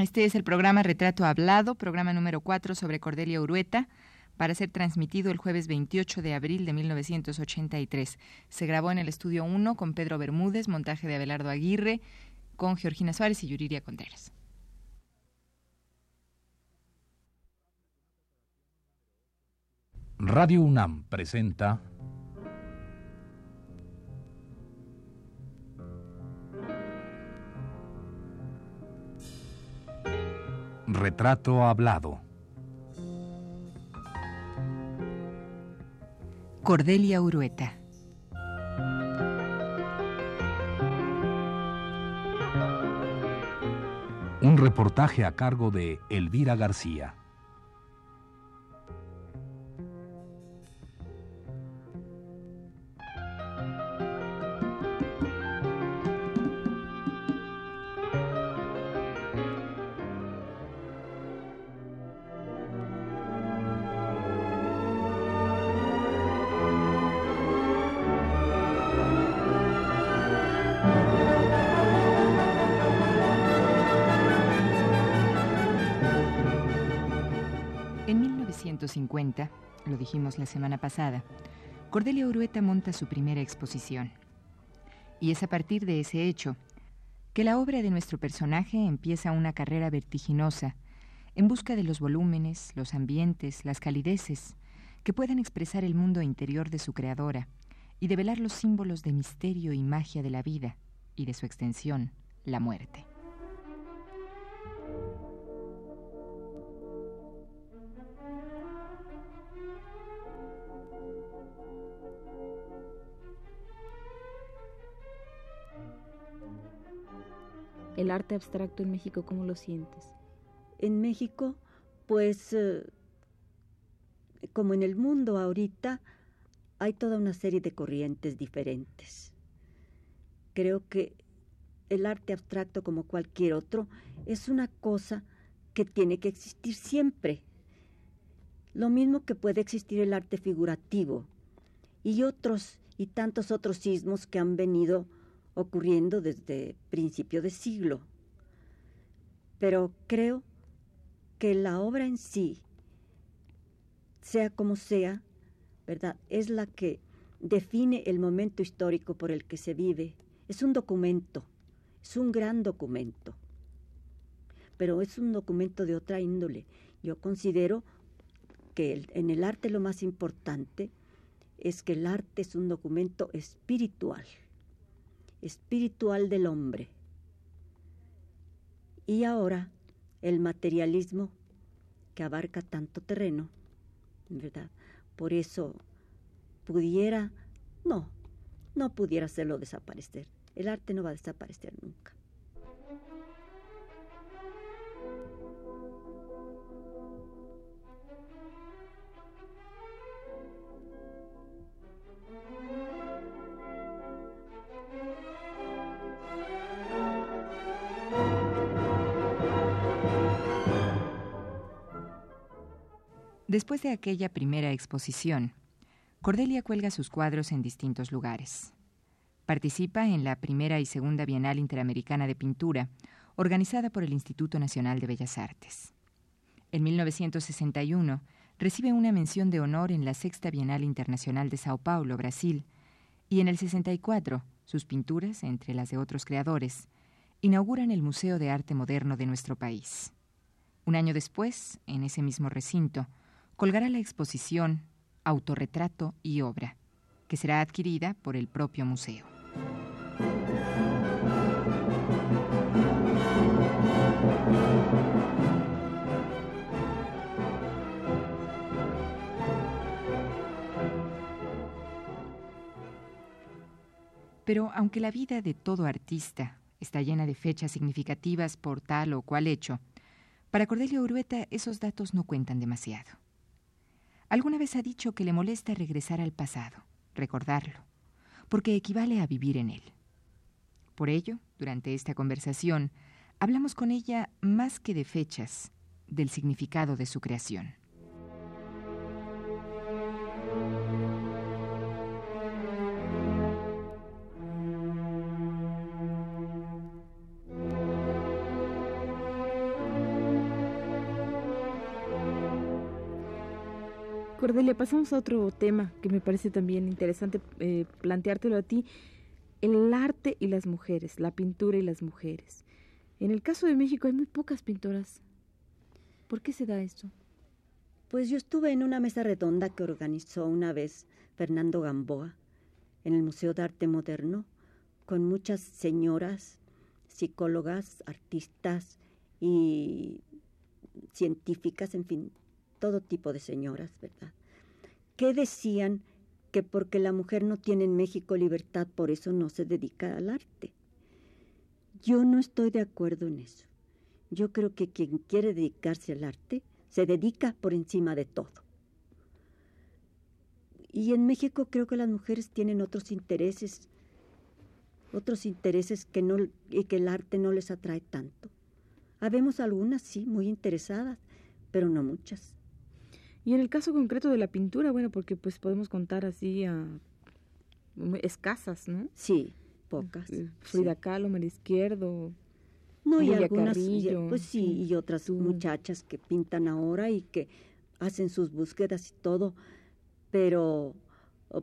Este es el programa Retrato Hablado, programa número 4 sobre Cordelia Urueta, para ser transmitido el jueves 28 de abril de 1983. Se grabó en el estudio 1 con Pedro Bermúdez, montaje de Abelardo Aguirre, con Georgina Suárez y Yuriria Contreras. Radio UNAM presenta Retrato Hablado. Cordelia Urueta. Un reportaje a cargo de Elvira García. Lo dijimos la semana pasada, Cordelia Urueta monta su primera exposición. Y es a partir de ese hecho que la obra de nuestro personaje empieza una carrera vertiginosa en busca de los volúmenes, los ambientes, las calideces que puedan expresar el mundo interior de su creadora y develar los símbolos de misterio y magia de la vida y de su extensión, la muerte. El arte abstracto en México, ¿cómo lo sientes? En México, pues, eh, como en el mundo ahorita, hay toda una serie de corrientes diferentes. Creo que el arte abstracto, como cualquier otro, es una cosa que tiene que existir siempre. Lo mismo que puede existir el arte figurativo y otros y tantos otros sismos que han venido ocurriendo desde principio de siglo. Pero creo que la obra en sí, sea como sea, ¿verdad? Es la que define el momento histórico por el que se vive. Es un documento, es un gran documento, pero es un documento de otra índole. Yo considero que en el arte lo más importante es que el arte es un documento espiritual espiritual del hombre. Y ahora el materialismo que abarca tanto terreno, ¿verdad? Por eso pudiera, no, no pudiera hacerlo desaparecer. El arte no va a desaparecer nunca. Después de aquella primera exposición, Cordelia cuelga sus cuadros en distintos lugares. Participa en la primera y segunda Bienal Interamericana de Pintura, organizada por el Instituto Nacional de Bellas Artes. En 1961 recibe una mención de honor en la Sexta Bienal Internacional de Sao Paulo, Brasil, y en el 64 sus pinturas, entre las de otros creadores, inauguran el Museo de Arte Moderno de nuestro país. Un año después, en ese mismo recinto, colgará la exposición Autorretrato y Obra, que será adquirida por el propio museo. Pero aunque la vida de todo artista está llena de fechas significativas por tal o cual hecho, para Cordelio Urueta esos datos no cuentan demasiado. Alguna vez ha dicho que le molesta regresar al pasado, recordarlo, porque equivale a vivir en él. Por ello, durante esta conversación, hablamos con ella más que de fechas, del significado de su creación. Cordelia, pasamos a otro tema que me parece también interesante eh, planteártelo a ti. El arte y las mujeres, la pintura y las mujeres. En el caso de México hay muy pocas pintoras. ¿Por qué se da esto? Pues yo estuve en una mesa redonda que organizó una vez Fernando Gamboa en el Museo de Arte Moderno con muchas señoras, psicólogas, artistas y científicas, en fin, todo tipo de señoras, ¿verdad? Que decían que porque la mujer no tiene en México libertad, por eso no se dedica al arte. Yo no estoy de acuerdo en eso. Yo creo que quien quiere dedicarse al arte se dedica por encima de todo. Y en México creo que las mujeres tienen otros intereses, otros intereses que no y que el arte no les atrae tanto. Habemos algunas sí muy interesadas, pero no muchas. Y en el caso concreto de la pintura, bueno, porque pues podemos contar así a escasas, ¿no? Sí, pocas. Frida Kahlo, María Izquierdo. No, y algunas, Carrillo, pues sí, y otras muchachas que pintan ahora y que hacen sus búsquedas y todo, pero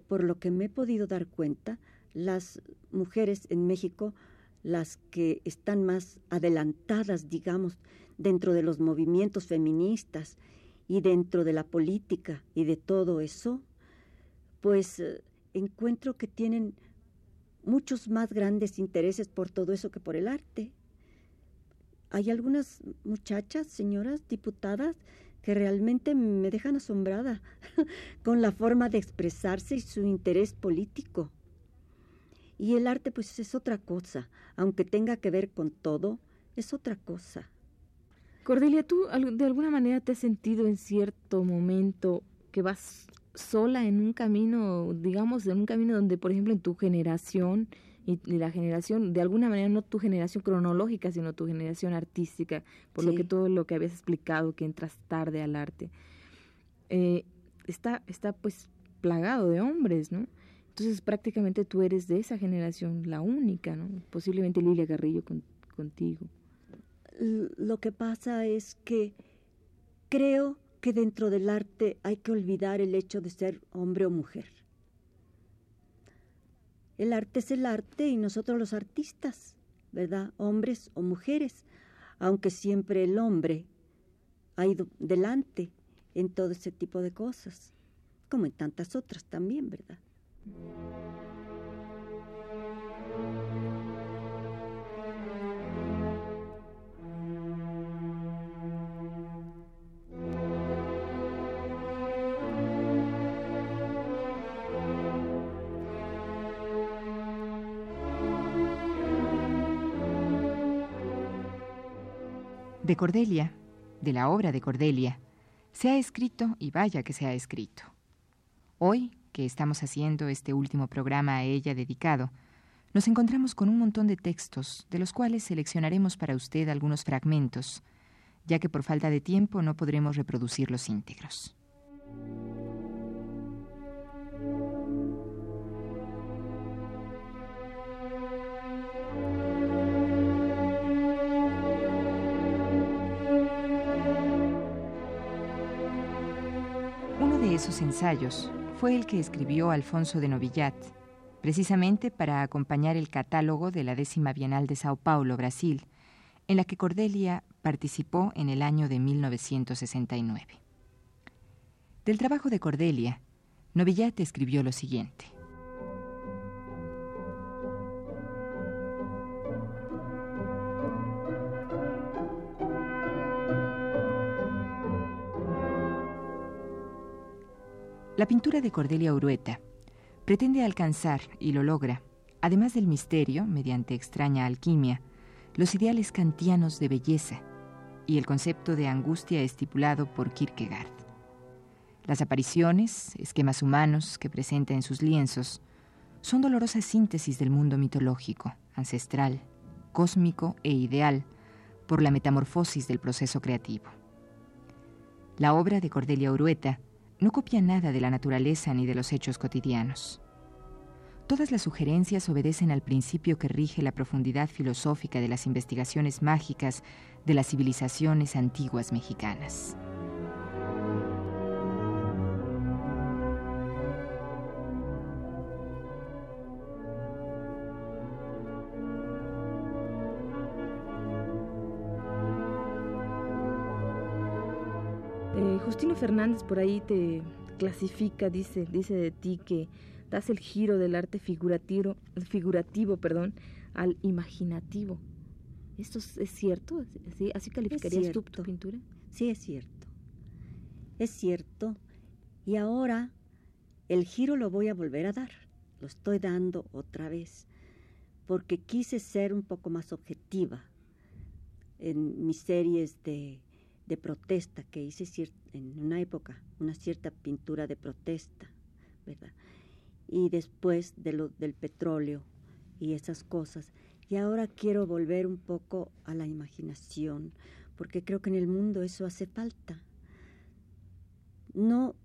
por lo que me he podido dar cuenta, las mujeres en México, las que están más adelantadas, digamos, dentro de los movimientos feministas y dentro de la política y de todo eso, pues eh, encuentro que tienen muchos más grandes intereses por todo eso que por el arte. Hay algunas muchachas, señoras diputadas, que realmente me dejan asombrada con la forma de expresarse y su interés político. Y el arte pues es otra cosa, aunque tenga que ver con todo, es otra cosa. Cordelia, ¿tú de alguna manera te has sentido en cierto momento que vas sola en un camino, digamos, en un camino donde, por ejemplo, en tu generación y, y la generación, de alguna manera, no tu generación cronológica, sino tu generación artística, por lo que todo lo que habías explicado, que entras tarde al arte, eh, está, está pues plagado de hombres, ¿no? Entonces prácticamente tú eres de esa generación, la única, ¿no? Posiblemente Lilia Garrillo con- contigo. Lo que pasa es que creo que dentro del arte hay que olvidar el hecho de ser hombre o mujer. El arte es el arte y nosotros los artistas, ¿verdad? Hombres o mujeres, aunque siempre el hombre ha ido delante en todo ese tipo de cosas, como en tantas otras también, ¿verdad? De Cordelia, de la obra de Cordelia, se ha escrito y vaya que se ha escrito. Hoy, que estamos haciendo este último programa a ella dedicado, nos encontramos con un montón de textos, de los cuales seleccionaremos para usted algunos fragmentos, ya que por falta de tiempo no podremos reproducirlos íntegros. Esos ensayos fue el que escribió Alfonso de Novillat, precisamente para acompañar el catálogo de la décima Bienal de Sao Paulo, Brasil, en la que Cordelia participó en el año de 1969. Del trabajo de Cordelia, Novillat escribió lo siguiente. La pintura de Cordelia Urueta pretende alcanzar, y lo logra, además del misterio, mediante extraña alquimia, los ideales kantianos de belleza y el concepto de angustia estipulado por Kierkegaard. Las apariciones, esquemas humanos que presenta en sus lienzos, son dolorosas síntesis del mundo mitológico, ancestral, cósmico e ideal por la metamorfosis del proceso creativo. La obra de Cordelia Urueta no copia nada de la naturaleza ni de los hechos cotidianos. Todas las sugerencias obedecen al principio que rige la profundidad filosófica de las investigaciones mágicas de las civilizaciones antiguas mexicanas. Justino Fernández por ahí te clasifica, dice, dice de ti que das el giro del arte figurativo, figurativo perdón, al imaginativo. ¿Esto es cierto? ¿Así, calificarías tu pintura? Sí, es cierto. Es cierto. Y ahora el giro lo voy a volver a dar. Lo estoy dando otra vez. Porque quise ser un poco más objetiva en mis series de, de protesta que hice en una época, una cierta pintura de protesta, ¿verdad? Y después de lo, del petróleo y esas cosas. Y ahora quiero volver un poco a la imaginación, porque creo que en el mundo eso hace falta. No,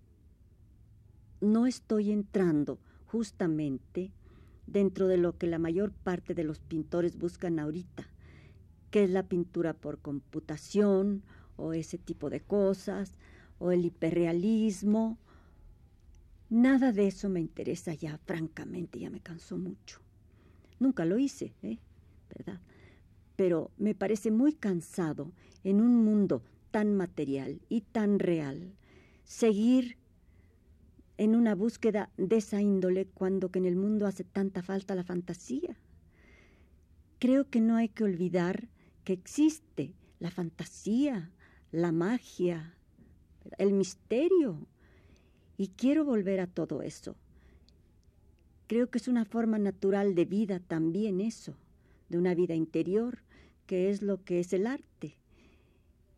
no estoy entrando justamente dentro de lo que la mayor parte de los pintores buscan ahorita, que es la pintura por computación o ese tipo de cosas, o el hiperrealismo. Nada de eso me interesa ya, francamente, ya me cansó mucho. Nunca lo hice, ¿eh? ¿verdad? Pero me parece muy cansado en un mundo tan material y tan real seguir en una búsqueda de esa índole cuando que en el mundo hace tanta falta la fantasía. Creo que no hay que olvidar que existe la fantasía, la magia, el misterio. Y quiero volver a todo eso. Creo que es una forma natural de vida también eso de una vida interior, que es lo que es el arte.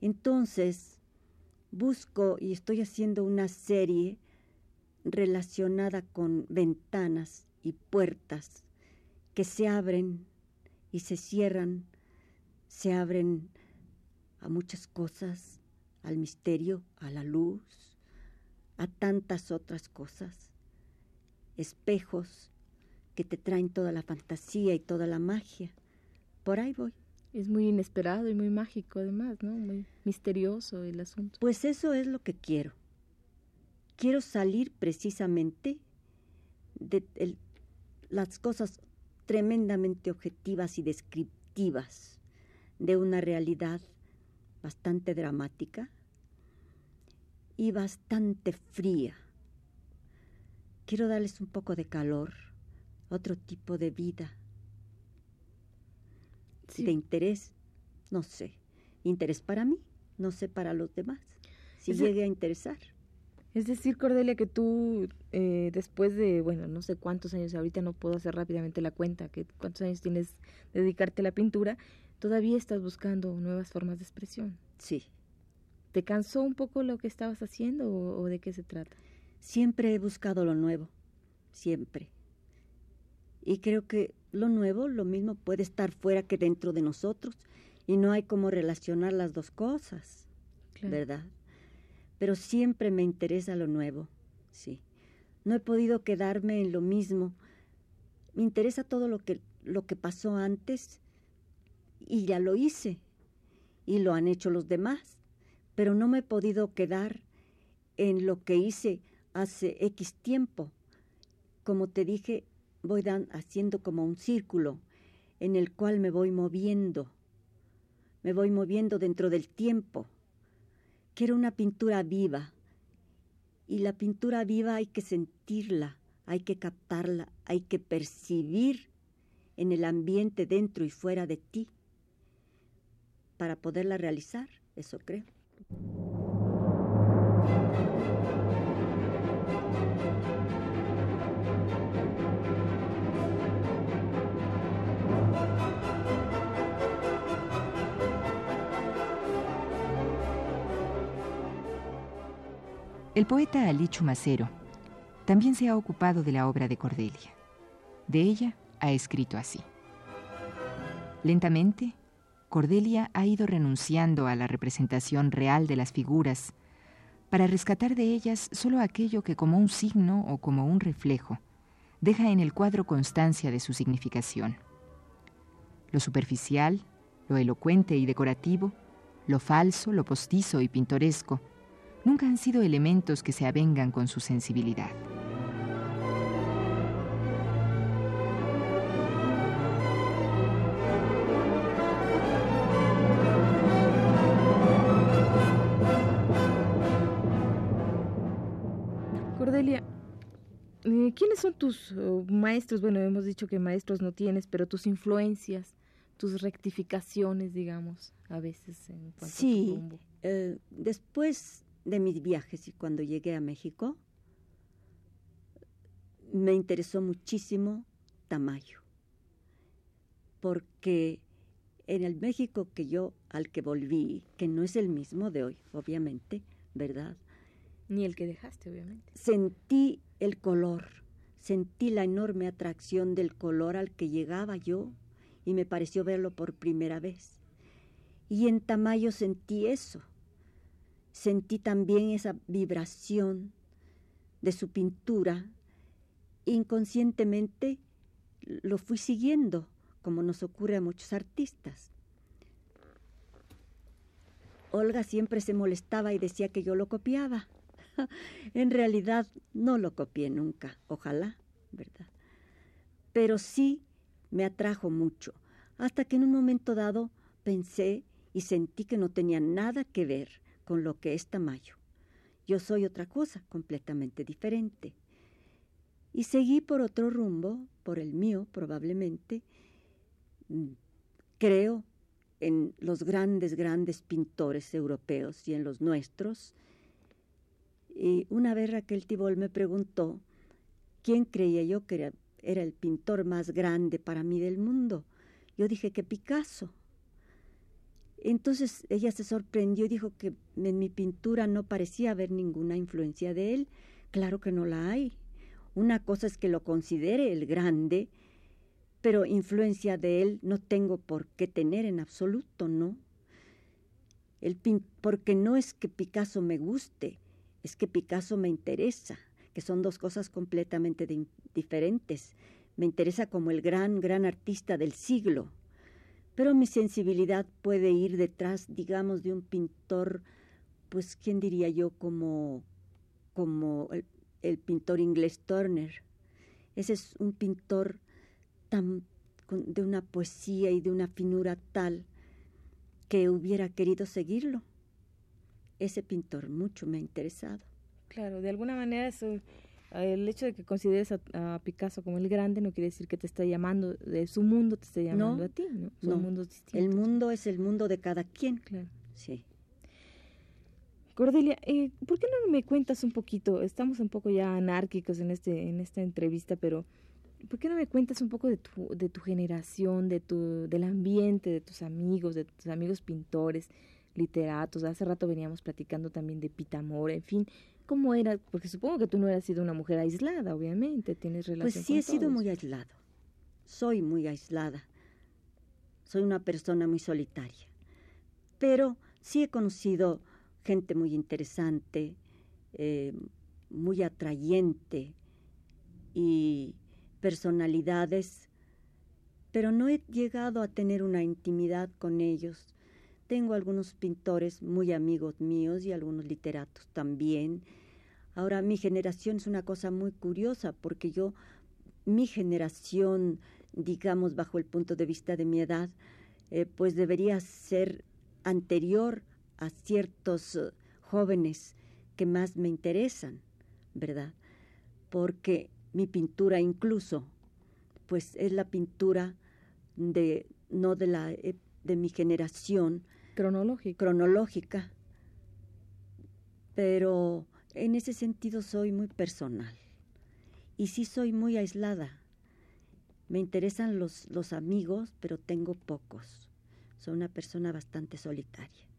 Entonces, busco y estoy haciendo una serie relacionada con ventanas y puertas que se abren y se cierran, se abren a muchas cosas, al misterio, a la luz, a tantas otras cosas, espejos que te traen toda la fantasía y toda la magia por ahí voy. Es muy inesperado y muy mágico además, ¿no? Muy misterioso el asunto. Pues eso es lo que quiero. Quiero salir precisamente de las cosas tremendamente objetivas y descriptivas de una realidad bastante dramática y bastante fría. Quiero darles un poco de calor, otro tipo de vida de interés, no sé. Interés para mí, no sé para los demás. Si llegue a interesar. Es decir, Cordelia, que tú eh, después de, bueno, no sé cuántos años, ahorita no puedo hacer rápidamente la cuenta, que cuántos años tienes de dedicarte a la pintura, todavía estás buscando nuevas formas de expresión. Sí. ¿Te cansó un poco lo que estabas haciendo o de qué se trata? Siempre he buscado lo nuevo, siempre. Y creo que lo nuevo, lo mismo puede estar fuera que dentro de nosotros y no hay cómo relacionar las dos cosas, ¿verdad? Pero siempre me interesa lo nuevo, sí. No he podido quedarme en lo mismo. Me interesa todo lo que, lo que pasó antes y ya lo hice y lo han hecho los demás, pero no me he podido quedar en lo que hice hace X tiempo. Como te dije, voy haciendo como un círculo en el cual me voy moviendo, me voy moviendo dentro del tiempo. Quiero una pintura viva y la pintura viva hay que sentirla, hay que captarla, hay que percibir en el ambiente dentro y fuera de ti para poderla realizar, eso creo. El poeta Ali Chumacero también se ha ocupado de la obra de Cordelia. De ella ha escrito así. Lentamente, Cordelia ha ido renunciando a la representación real de las figuras para rescatar de ellas solo aquello que como un signo o como un reflejo deja en el cuadro constancia de su significación. Lo superficial, lo elocuente y decorativo, lo falso, lo postizo y pintoresco, nunca han sido elementos que se avengan con su sensibilidad. ¿Quiénes son tus oh, maestros? Bueno, hemos dicho que maestros no tienes, pero tus influencias, tus rectificaciones, digamos, a veces en cuanto sí, eh, después de mis viajes y cuando llegué a México, me interesó muchísimo Tamayo, porque en el México que yo al que volví, que no es el mismo de hoy, obviamente, ¿verdad? Ni el que dejaste, obviamente. Sentí el color, sentí la enorme atracción del color al que llegaba yo y me pareció verlo por primera vez. Y en Tamayo sentí eso. Sentí también esa vibración de su pintura. Inconscientemente lo fui siguiendo, como nos ocurre a muchos artistas. Olga siempre se molestaba y decía que yo lo copiaba. en realidad no lo copié nunca, ojalá, ¿verdad? Pero sí me atrajo mucho, hasta que en un momento dado pensé y sentí que no tenía nada que ver con lo que es Tamayo. Yo soy otra cosa completamente diferente. Y seguí por otro rumbo, por el mío probablemente. Mm, creo en los grandes, grandes pintores europeos y en los nuestros. Y una vez Raquel Tibol me preguntó quién creía yo que era, el pintor más grande para mí del mundo. Yo dije que Picasso. Entonces ella se sorprendió y dijo que en mi pintura no parecía haber ninguna influencia de él. Claro que no la hay. Una cosa es que lo considere el grande pero influencia de él no tengo por qué tener en absoluto, ¿no? El porque no es que Picasso me guste, es que Picasso me interesa, que son dos cosas completamente diferentes. Me interesa como el gran, gran artista del siglo, pero mi sensibilidad puede ir detrás, digamos, de un pintor, pues, ¿quién diría yo? Como, como el, el pintor inglés Turner. Ese es un pintor de una poesía y de una finura tal que hubiera querido seguirlo. Ese pintor mucho me ha interesado. Claro, de alguna manera eso, el hecho de que consideres a, Picasso como el grande no quiere decir que te está llamando, de su mundo te esté llamando a ti, ¿no? Son mundos distintos. El mundo es el mundo de cada quien. Claro. Sí. Cordelia, eh, ¿por qué no me cuentas un poquito? Estamos un poco ya anárquicos en este en esta entrevista, pero ¿por qué no me cuentas un poco de tu, de tu generación, de tu, del ambiente, de tus amigos, de tus amigos pintores, literatos? Hace rato veníamos platicando también de Pitamora, en fin, ¿cómo era? Porque supongo que tú no eras sido una mujer aislada, obviamente, tienes relación Pues sí, he sido muy aislado. Soy muy aislada. Soy una persona muy solitaria. Pero sí he conocido gente muy interesante, eh, muy atrayente y personalidades, pero no he llegado a tener una intimidad con ellos. Tengo algunos pintores muy amigos míos y algunos literatos también. Ahora, mi generación es una cosa muy curiosa porque yo, mi generación, digamos, bajo el punto de vista de mi edad, eh, pues debería ser anterior a ciertos eh, jóvenes que más me interesan, ¿verdad? Porque mi pintura incluso, pues es la pintura de no de la de mi generación cronológica. cronológica, pero en ese sentido soy muy personal y sí soy muy aislada. Me interesan los, los amigos, pero tengo pocos. Soy una persona bastante solitaria.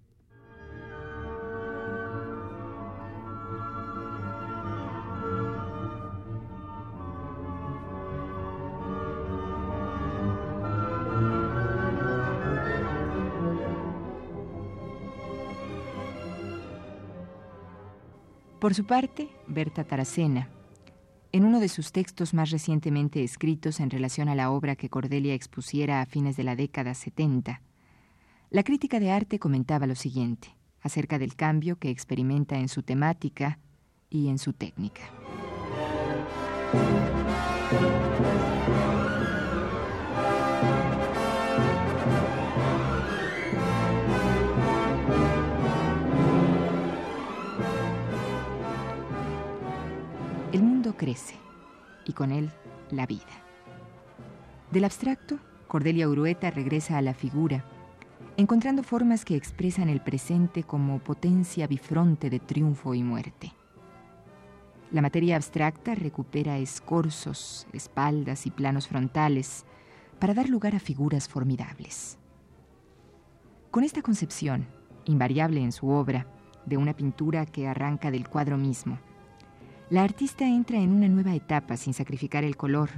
Por su parte, Berta Taracena, en uno de sus textos más recientemente escritos en relación a la obra que Cordelia expusiera a fines de la década 70, la crítica de arte comentaba lo siguiente acerca del cambio que experimenta en su temática y en su técnica. Crece y con él la vida. Del abstracto, Cordelia Urueta regresa a la figura, encontrando formas que expresan el presente como potencia bifronte de triunfo y muerte. La materia abstracta recupera escorzos, espaldas y planos frontales para dar lugar a figuras formidables. Con esta concepción, invariable en su obra, de una pintura que arranca del cuadro mismo, la artista entra en una nueva etapa sin sacrificar el color,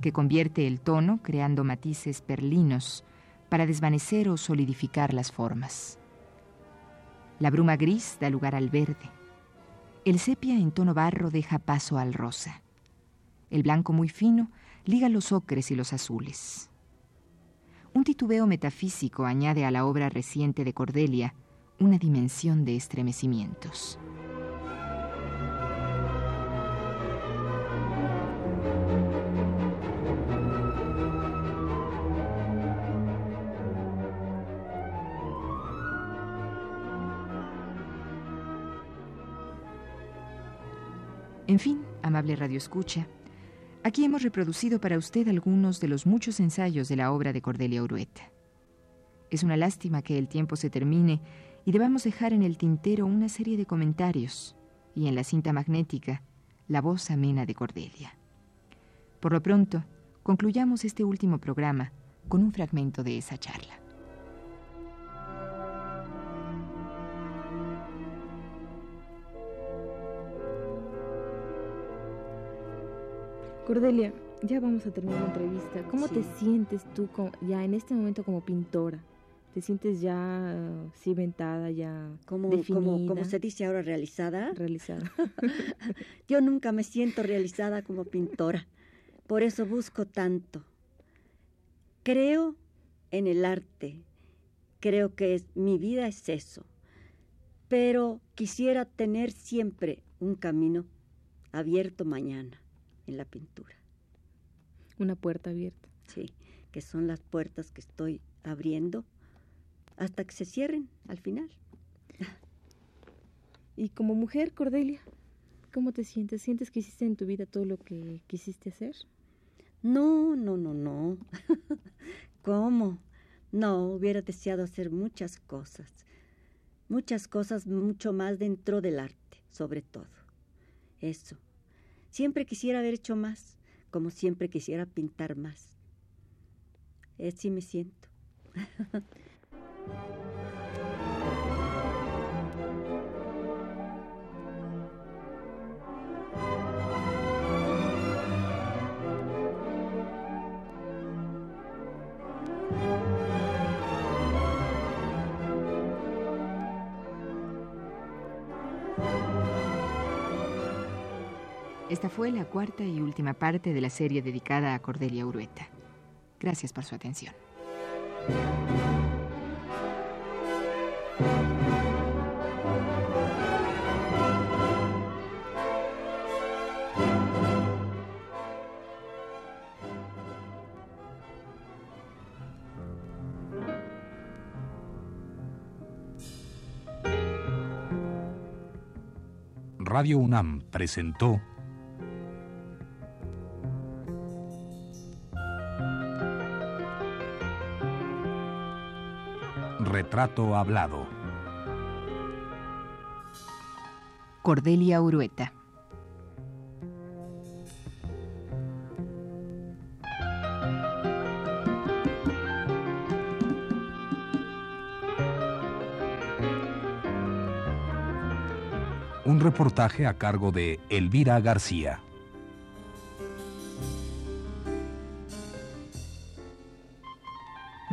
que convierte el tono creando matices perlinos para desvanecer o solidificar las formas. La bruma gris da lugar al verde. El sepia en tono barro deja paso al rosa. El blanco muy fino liga los ocres y los azules. Un titubeo metafísico añade a la obra reciente de Cordelia una dimensión de estremecimientos. En fin, amable Radio Escucha, aquí hemos reproducido para usted algunos de los muchos ensayos de la obra de Cordelia Urueta. Es una lástima que el tiempo se termine y debamos dejar en el tintero una serie de comentarios y en la cinta magnética la voz amena de Cordelia. Por lo pronto, concluyamos este último programa con un fragmento de esa charla. Cordelia, ya vamos a terminar la entrevista. ¿Cómo te sientes tú ya en este momento como pintora? ¿Te sientes ya cimentada, ya como, definida? Como, se dice ahora, realizada. Realizada. Yo nunca me siento realizada como pintora. Por eso busco tanto. Creo en el arte. Creo que es, mi vida es eso. Pero quisiera tener siempre un camino abierto mañana en la pintura. Una puerta abierta. Sí, que son las puertas que estoy abriendo hasta que se cierren al final. Y como mujer, Cordelia, ¿cómo te sientes? ¿Sientes que hiciste en tu vida todo lo que quisiste hacer? No, no, no, no. ¿Cómo? No, hubiera deseado hacer muchas cosas. Muchas cosas, mucho más dentro del arte, sobre todo. Eso. Siempre quisiera haber hecho más, como siempre quisiera pintar más. Así me siento. fue la cuarta y última parte de la serie dedicada a Cordelia Urueta. Gracias por su atención. Radio UNAM presentó Retrato Hablado. Cordelia Urueta. Un reportaje a cargo de Elvira García.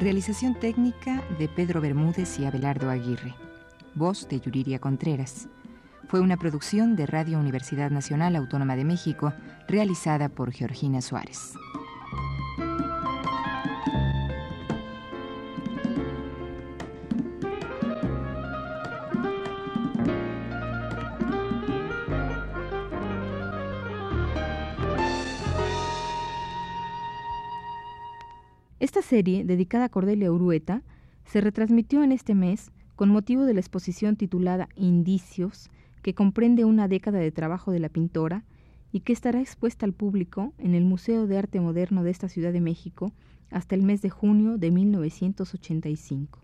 Realización técnica de Pedro Bermúdez y Abelardo Aguirre. Voz de Yuriria Contreras. Fue una producción de Radio Universidad Nacional Autónoma de México, realizada por Georgina Suárez. Serie, dedicada a Cordelia Urueta, se retransmitió en este mes con motivo de la exposición titulada Indicios, que comprende una década de trabajo de la pintora y que estará expuesta al público en el Museo de Arte Moderno de esta Ciudad de México hasta el mes de junio de 1985.